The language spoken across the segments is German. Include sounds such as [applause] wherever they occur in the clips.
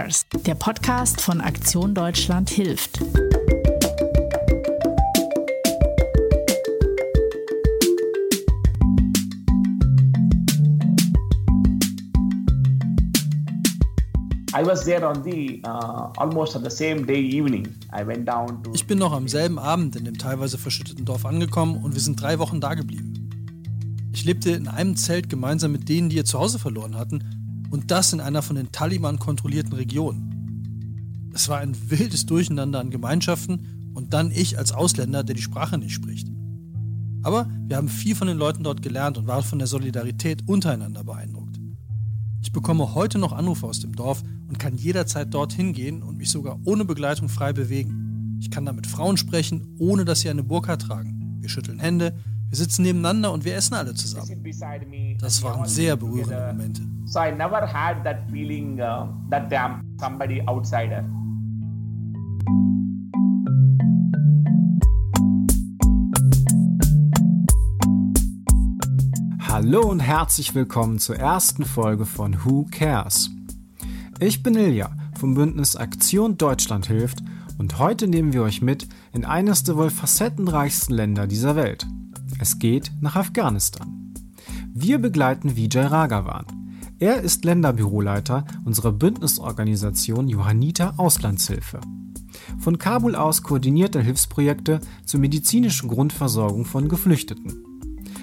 Cares, der Podcast von Aktion Deutschland hilft. Ich bin noch am selben Abend in dem teilweise verschütteten Dorf angekommen und wir sind drei Wochen da geblieben. Ich lebte in einem Zelt gemeinsam mit denen, die ihr Zuhause verloren hatten und das in einer von den Taliban kontrollierten Region. Es war ein wildes Durcheinander an Gemeinschaften und dann ich als Ausländer, der die Sprache nicht spricht. Aber wir haben viel von den Leuten dort gelernt und waren von der Solidarität untereinander beeindruckt. Ich bekomme heute noch Anrufe aus dem Dorf und kann jederzeit dorthin gehen und mich sogar ohne Begleitung frei bewegen. Ich kann da mit Frauen sprechen, ohne dass sie eine Burka tragen. Wir schütteln Hände, wir sitzen nebeneinander und wir essen alle zusammen. Das waren sehr berührende Momente. So I never had that feeling uh, that I'm somebody outsider. Hallo und herzlich willkommen zur ersten Folge von Who Cares. Ich bin Ilja vom Bündnis Aktion Deutschland hilft und heute nehmen wir euch mit in eines der wohl facettenreichsten Länder dieser Welt. Es geht nach Afghanistan. Wir begleiten Vijay Ragavan. Er ist Länderbüroleiter unserer Bündnisorganisation Johanniter Auslandshilfe. Von Kabul aus koordiniert er Hilfsprojekte zur medizinischen Grundversorgung von Geflüchteten.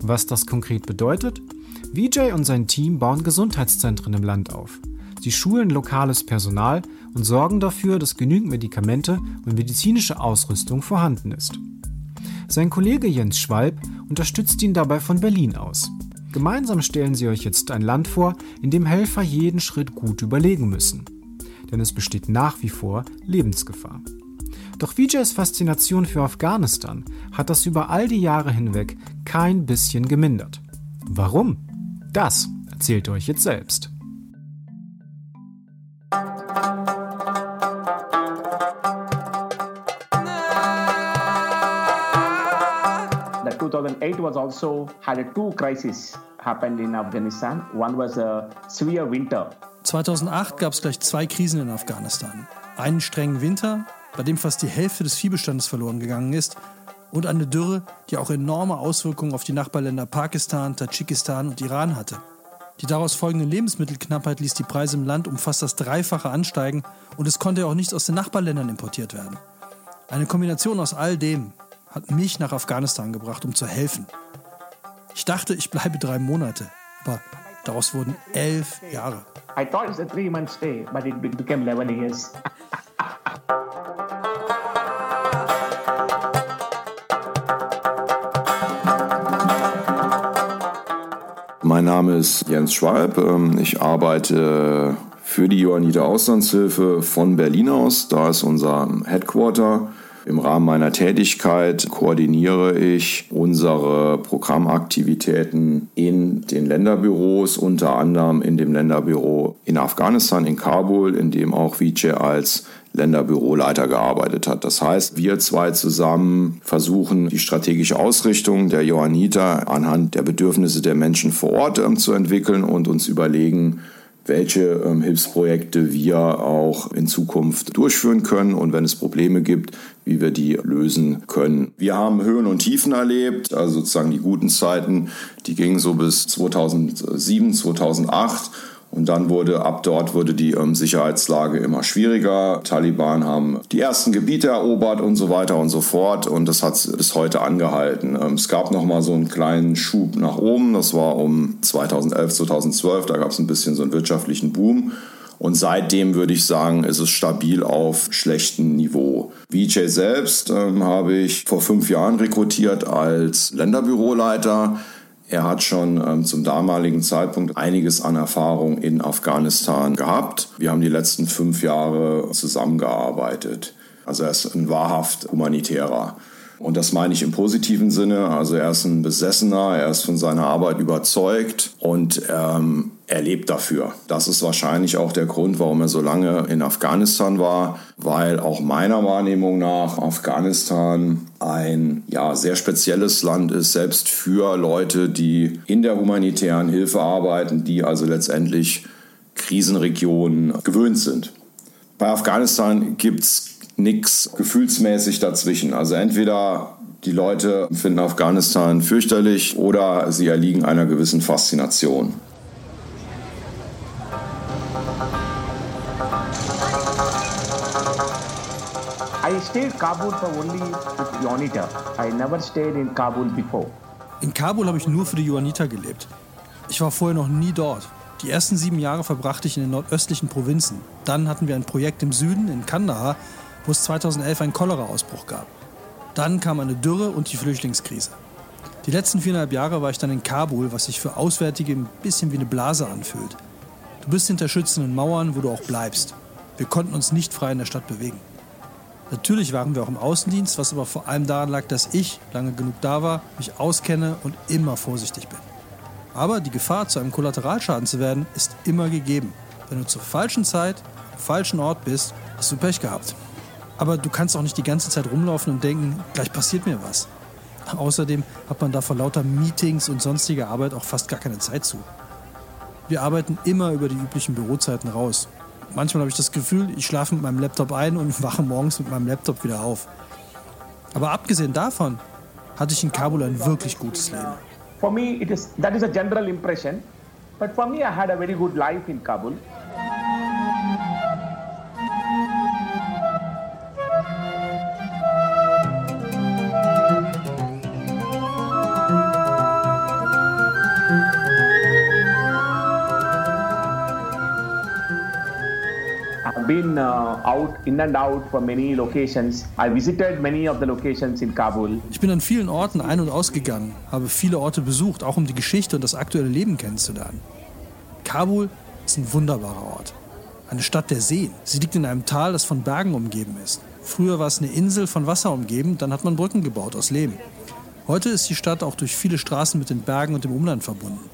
Was das konkret bedeutet? Vijay und sein Team bauen Gesundheitszentren im Land auf. Sie schulen lokales Personal und sorgen dafür, dass genügend Medikamente und medizinische Ausrüstung vorhanden ist. Sein Kollege Jens Schwalb unterstützt ihn dabei von Berlin aus. Gemeinsam stellen sie euch jetzt ein Land vor, in dem Helfer jeden Schritt gut überlegen müssen. Denn es besteht nach wie vor Lebensgefahr. Doch Vijays Faszination für Afghanistan hat das über all die Jahre hinweg kein bisschen gemindert. Warum? Das erzählt euch jetzt selbst. 2008 was also had two crises happened in Afghanistan. One was a severe winter. 2008 gab es gleich zwei Krisen in Afghanistan. Einen strengen Winter, bei dem fast die Hälfte des Viehbestandes verloren gegangen ist, und eine Dürre, die auch enorme Auswirkungen auf die Nachbarländer Pakistan, Tadschikistan und Iran hatte. Die daraus folgende Lebensmittelknappheit ließ die Preise im Land um fast das Dreifache ansteigen und es konnte auch nichts aus den Nachbarländern importiert werden. Eine Kombination aus all dem hat mich nach Afghanistan gebracht, um zu helfen. Ich dachte, ich bleibe drei Monate, aber daraus wurden elf Jahre. I thought it was a three month stay, but it became 11 years. [laughs] Mein Name ist Jens Schwalb. Ähm, ich arbeite für die Johanniter Auslandshilfe von Berlin aus. Da ist unser Headquarter. Im Rahmen meiner Tätigkeit koordiniere ich unsere Programmaktivitäten in den Länderbüros, unter anderem in dem Länderbüro in Afghanistan, in Kabul, in dem auch Vice als Länderbüroleiter gearbeitet hat. Das heißt, wir zwei zusammen versuchen, die strategische Ausrichtung der Johanniter anhand der Bedürfnisse der Menschen vor Ort ähm, zu entwickeln und uns überlegen, welche ähm, Hilfsprojekte wir auch in Zukunft durchführen können und wenn es Probleme gibt, wie wir die lösen können. Wir haben Höhen und Tiefen erlebt, also sozusagen die guten Zeiten, die gingen so bis 2007, 2008 und dann wurde ab dort wurde die ähm, Sicherheitslage immer schwieriger. Taliban haben die ersten Gebiete erobert und so weiter und so fort. Und das hat bis heute angehalten. Ähm, es gab noch mal so einen kleinen Schub nach oben. Das war um 2011, 2012. Da gab es ein bisschen so einen wirtschaftlichen Boom. Und seitdem würde ich sagen, ist es stabil auf schlechtem Niveau. VJ selbst ähm, habe ich vor fünf Jahren rekrutiert als Länderbüroleiter. Er hat schon ähm, zum damaligen Zeitpunkt einiges an Erfahrung in Afghanistan gehabt. Wir haben die letzten fünf Jahre zusammengearbeitet. Also er ist ein wahrhaft humanitärer. Und das meine ich im positiven Sinne. Also er ist ein Besessener, er ist von seiner Arbeit überzeugt und ähm, er lebt dafür. Das ist wahrscheinlich auch der Grund, warum er so lange in Afghanistan war, weil auch meiner Wahrnehmung nach Afghanistan ein ja sehr spezielles Land ist, selbst für Leute, die in der humanitären Hilfe arbeiten, die also letztendlich Krisenregionen gewöhnt sind. Bei Afghanistan gibt es nichts gefühlsmäßig dazwischen. Also entweder die Leute finden Afghanistan fürchterlich oder sie erliegen einer gewissen Faszination. I stayed Kabul for only Ionita. I never stayed in Kabul before. In Kabul habe ich nur für die Johanniter gelebt. Ich war vorher noch nie dort. Die ersten sieben Jahre verbrachte ich in den nordöstlichen Provinzen. Dann hatten wir ein Projekt im Süden, in Kandahar, wo es 2011 einen Cholera-Ausbruch gab. Dann kam eine Dürre und die Flüchtlingskrise. Die letzten viereinhalb Jahre war ich dann in Kabul, was sich für Auswärtige ein bisschen wie eine Blase anfühlt. Du bist hinter schützenden Mauern, wo du auch bleibst. Wir konnten uns nicht frei in der Stadt bewegen. Natürlich waren wir auch im Außendienst, was aber vor allem daran lag, dass ich lange genug da war, mich auskenne und immer vorsichtig bin. Aber die Gefahr, zu einem Kollateralschaden zu werden, ist immer gegeben. Wenn du zur falschen Zeit, am falschen Ort bist, hast du Pech gehabt. Aber du kannst auch nicht die ganze Zeit rumlaufen und denken, gleich passiert mir was. Außerdem hat man da vor lauter Meetings und sonstiger Arbeit auch fast gar keine Zeit zu. Wir arbeiten immer über die üblichen Bürozeiten raus. Manchmal habe ich das Gefühl, ich schlafe mit meinem Laptop ein und [laughs] wache morgens mit meinem Laptop wieder auf. Aber abgesehen davon hatte ich in Kabul ein wirklich gutes Leben. For me, it is that is a general impression. But for me, I had a very good life in Kabul. Out in and out for many locations. I visited many of the locations in Kabul. Ich bin an vielen Orten ein- und ausgegangen, habe viele Orte besucht, auch um die Geschichte und das aktuelle Leben kennenzulernen. Kabul ist ein wunderbarer Ort. Eine Stadt der Seen. Sie liegt in einem Tal, das von Bergen umgeben ist. Früher war es eine Insel von Wasser umgeben, dann hat man Brücken gebaut aus Lehm. Heute ist die Stadt auch durch viele Straßen mit den Bergen und dem Umland verbunden.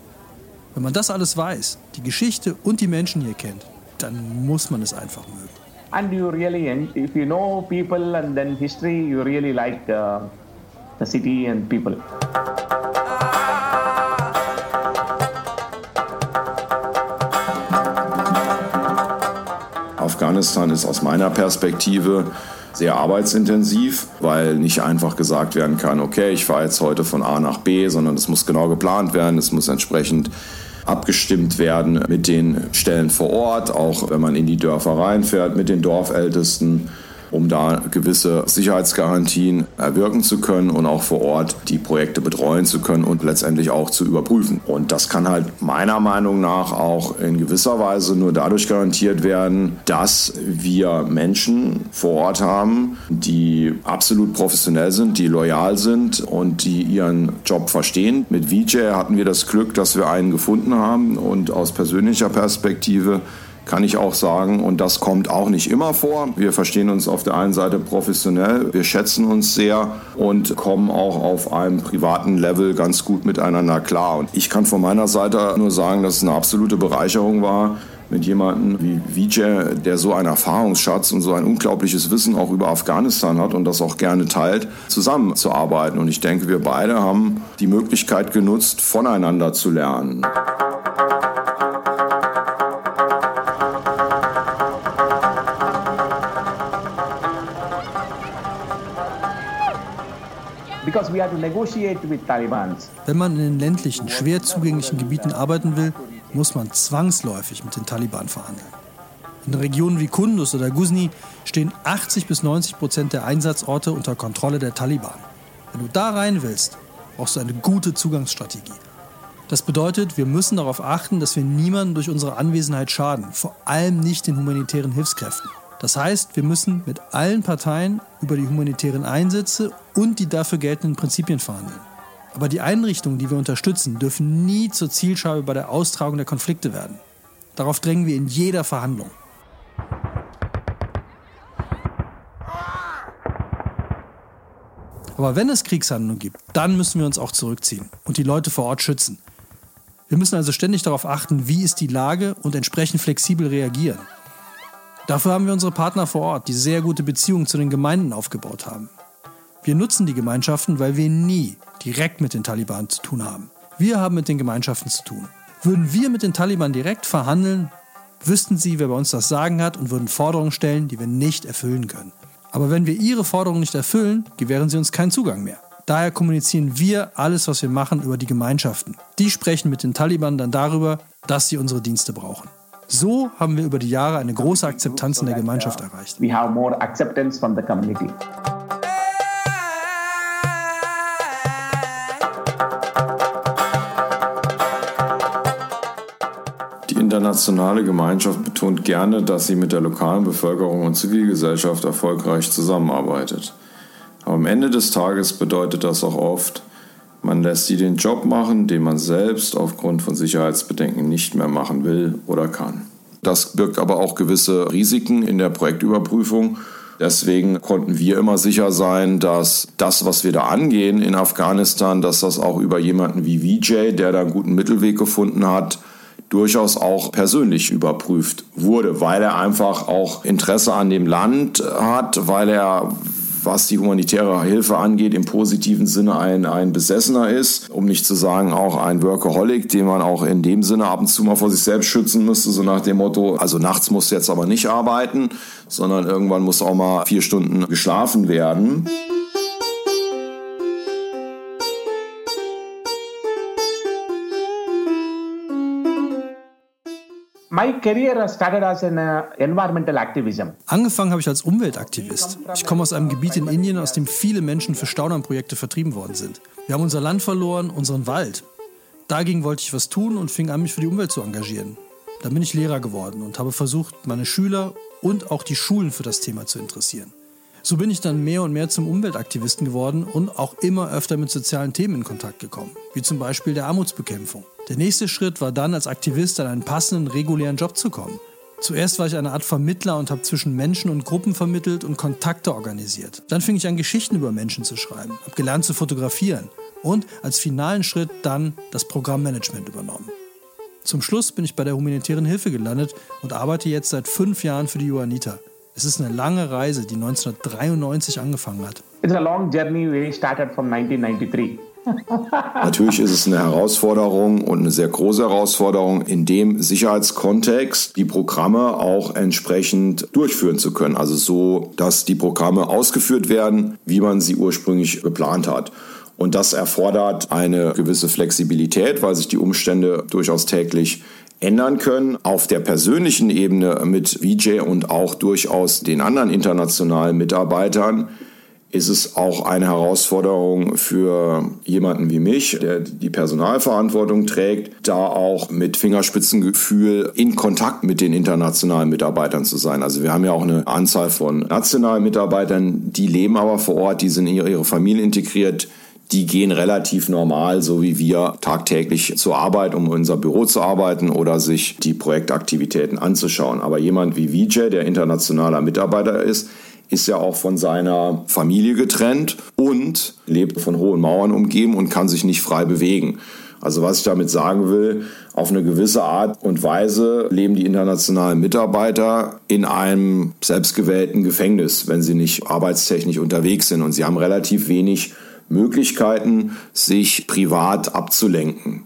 Wenn man das alles weiß, die Geschichte und die Menschen hier kennt, dann muss man es einfach mögen. And you really, if you know people and then history, you really like uh, the city and people. Afghanistan ist aus meiner Perspektive sehr arbeitsintensiv, weil nicht einfach gesagt werden kann, okay, ich fahre jetzt heute von A nach B, sondern es muss genau geplant werden, es muss entsprechend abgestimmt werden mit den Stellen vor Ort, auch wenn man in die Dörfer reinfährt, mit den Dorfältesten um da gewisse Sicherheitsgarantien erwirken zu können und auch vor Ort die Projekte betreuen zu können und letztendlich auch zu überprüfen. Und das kann halt meiner Meinung nach auch in gewisser Weise nur dadurch garantiert werden, dass wir Menschen vor Ort haben, die absolut professionell sind, die loyal sind und die ihren Job verstehen. Mit VJ hatten wir das Glück, dass wir einen gefunden haben und aus persönlicher Perspektive kann ich auch sagen. Und das kommt auch nicht immer vor. Wir verstehen uns auf der einen Seite professionell, wir schätzen uns sehr und kommen auch auf einem privaten Level ganz gut miteinander klar. Und ich kann von meiner Seite nur sagen, dass es eine absolute Bereicherung war, mit jemandem wie Vijay, der so einen Erfahrungsschatz und so ein unglaubliches Wissen auch über Afghanistan hat und das auch gerne teilt, zusammenzuarbeiten. Und ich denke, wir beide haben die Möglichkeit genutzt, voneinander zu lernen. Wenn man in den ländlichen, schwer zugänglichen Gebieten arbeiten will, muss man zwangsläufig mit den Taliban verhandeln. In Regionen wie Kunduz oder Ghuzni stehen 80 bis 90 Prozent der Einsatzorte unter Kontrolle der Taliban. Wenn du da rein willst, brauchst du eine gute Zugangsstrategie. Das bedeutet, wir müssen darauf achten, dass wir niemanden durch unsere Anwesenheit schaden, vor allem nicht den humanitären Hilfskräften. Das heißt, wir müssen mit allen Parteien über die humanitären Einsätze und die dafür geltenden Prinzipien verhandeln. Aber die Einrichtungen, die wir unterstützen, dürfen nie zur Zielscheibe bei der Austragung der Konflikte werden. Darauf drängen wir in jeder Verhandlung. Aber wenn es Kriegshandlungen gibt, dann müssen wir uns auch zurückziehen und die Leute vor Ort schützen. Wir müssen also ständig darauf achten, wie ist die Lage und entsprechend flexibel reagieren. Dafür haben wir unsere Partner vor Ort, die sehr gute Beziehungen zu den Gemeinden aufgebaut haben. Wir nutzen die Gemeinschaften, weil wir nie direkt mit den Taliban zu tun haben. Wir haben mit den Gemeinschaften zu tun. Würden wir mit den Taliban direkt verhandeln, wüssten sie, wer bei uns das Sagen hat und würden Forderungen stellen, die wir nicht erfüllen können. Aber wenn wir ihre Forderungen nicht erfüllen, gewähren sie uns keinen Zugang mehr. Daher kommunizieren wir alles, was wir machen, über die Gemeinschaften. Die sprechen mit den Taliban dann darüber, dass sie unsere Dienste brauchen. So haben wir über die Jahre eine große Akzeptanz in der Gemeinschaft erreicht. We have more acceptance from the community. Die internationale Gemeinschaft betont gerne, dass sie mit der lokalen Bevölkerung und Zivilgesellschaft erfolgreich zusammenarbeitet. Aber am Ende des Tages bedeutet das auch oft, man lässt sie den Job machen, den man selbst aufgrund von Sicherheitsbedenken nicht mehr machen will oder kann. Das birgt aber auch gewisse Risiken in der Projektüberprüfung. Deswegen konnten wir immer sicher sein, dass das, was wir da angehen in Afghanistan, dass das auch über jemanden wie VJ, der da einen guten Mittelweg gefunden hat, durchaus auch persönlich überprüft wurde, weil er einfach auch Interesse an dem Land hat, weil er was die humanitäre Hilfe angeht, im positiven Sinne ein, ein Besessener ist, um nicht zu sagen auch ein Workaholic, den man auch in dem Sinne ab und zu mal vor sich selbst schützen müsste, so nach dem Motto, also nachts muss jetzt aber nicht arbeiten, sondern irgendwann muss auch mal vier Stunden geschlafen werden. My career started as an uh, environmental activism. Angefangen habe ich als Umweltaktivist. Ich komme aus einem Gebiet in Indien, aus dem viele Menschen für Staudammprojekte vertrieben worden sind. Wir haben unser Land verloren, unseren Wald. Dagegen wollte ich was tun und fing an, mich für die Umwelt zu engagieren. Dann bin ich Lehrer geworden und habe versucht, meine Schüler und auch die Schulen für das Thema zu interessieren. So bin ich dann mehr und mehr zum Umweltaktivisten geworden und auch immer öfter mit sozialen Themen in Kontakt gekommen, wie zum Beispiel der Armutsbekämpfung. Der nächste Schritt war dann, als Aktivist an einen passenden, regulären Job zu kommen. Zuerst war ich eine Art Vermittler und habe zwischen Menschen und Gruppen vermittelt und Kontakte organisiert. Dann fing ich an, Geschichten über Menschen zu schreiben, habe gelernt zu fotografieren und als finalen Schritt dann das Programmmanagement übernommen. Zum Schluss bin ich bei der humanitären Hilfe gelandet und arbeite jetzt seit fünf Jahren für die Johanniter. Es ist eine lange Reise, die 1993 angefangen hat. It's a long journey we started from 1993. Natürlich ist es eine Herausforderung und eine sehr große Herausforderung, in dem Sicherheitskontext die Programme auch entsprechend durchführen zu können. Also so, dass die Programme ausgeführt werden, wie man sie ursprünglich geplant hat. Und das erfordert eine gewisse Flexibilität, weil sich die Umstände durchaus täglich ändern können. Auf der persönlichen Ebene mit VJ und auch durchaus den anderen internationalen Mitarbeitern ist es auch eine Herausforderung für jemanden wie mich, der die Personalverantwortung trägt, da auch mit Fingerspitzengefühl in Kontakt mit den internationalen Mitarbeitern zu sein. Also wir haben ja auch eine Anzahl von nationalen Mitarbeitern, die leben aber vor Ort, die sind in ihre Familie integriert, die gehen relativ normal, so wie wir tagtäglich zur Arbeit, um unser Büro zu arbeiten oder sich die Projektaktivitäten anzuschauen. Aber jemand wie Vijay, der internationaler Mitarbeiter ist, ist ja auch von seiner Familie getrennt und lebt von hohen Mauern umgeben und kann sich nicht frei bewegen. Also was ich damit sagen will, auf eine gewisse Art und Weise leben die internationalen Mitarbeiter in einem selbstgewählten Gefängnis, wenn sie nicht arbeitstechnisch unterwegs sind. Und sie haben relativ wenig Möglichkeiten, sich privat abzulenken.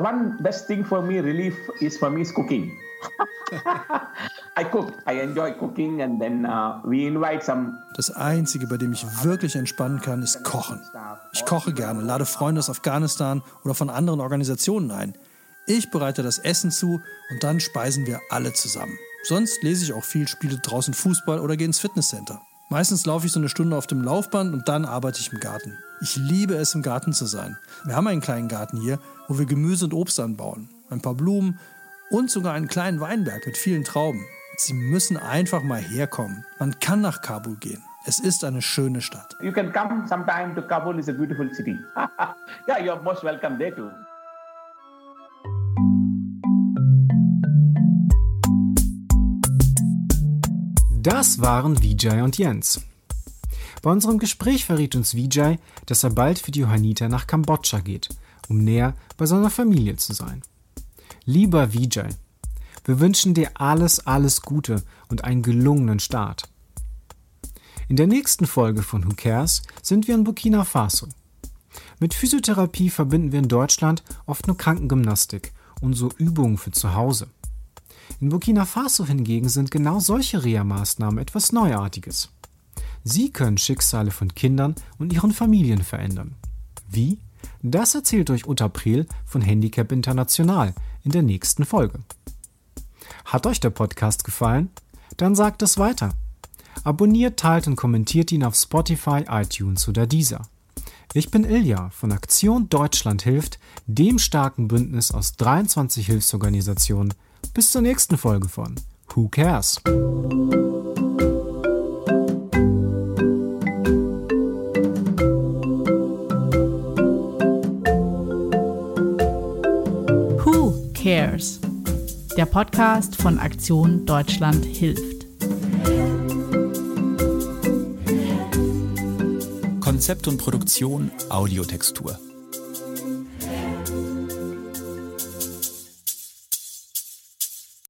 One best thing for me relief is for me is cooking. [laughs] I cook. I enjoy cooking and then uh, we invite some Das einzige bei dem ich wirklich entspannen kann ist kochen. Ich koche gerne lade Freunde aus Afghanistan oder von anderen Organisationen ein. Ich bereite das Essen zu und dann speisen wir alle zusammen. Sonst lese ich auch viel, spiele draußen Fußball oder gehe ins Fitnesscenter. Meistens laufe ich so eine Stunde auf dem Laufband und dann arbeite ich im Garten. Ich liebe es, im Garten zu sein. Wir haben einen kleinen Garten hier, wo wir Gemüse und Obst anbauen, ein paar Blumen und sogar einen kleinen Weinberg mit vielen Trauben. Sie müssen einfach mal herkommen. Man kann nach Kabul gehen. Es ist eine schöne Stadt. You can come sometime to Kabul is a beautiful city. [laughs] yeah, you're most welcome there too. Das waren Vijay und Jens. Bei unserem Gespräch verriet uns Vijay, dass er bald für die Johanniter nach Kambodscha geht, um näher bei seiner Familie zu sein. Lieber Vijay, Wir wünschen dir alles, alles Gute und einen gelungenen Start. In der nächsten Folge von Who Cares sind wir in Burkina Faso. Mit Physiotherapie verbinden wir in Deutschland oft nur Krankengymnastik und so Übungen für zu Hause. In Burkina Faso hingegen sind genau solche Reha-Maßnahmen etwas Neuartiges. Sie können Schicksale von Kindern und ihren Familien verändern. Wie? Das erzählt euch Uta Prel von Handicap International in der nächsten Folge. Hat euch der Podcast gefallen? Dann sagt es weiter. Abonniert, teilt und kommentiert ihn auf Spotify, iTunes oder Deezer. Ich bin Ilja von Aktion Deutschland hilft, dem starken Bündnis aus 23 Hilfsorganisationen. Bis zur nächsten Folge von Who Cares? Der Podcast von Aktion Deutschland hilft. Konzept und Produktion Audiotextur.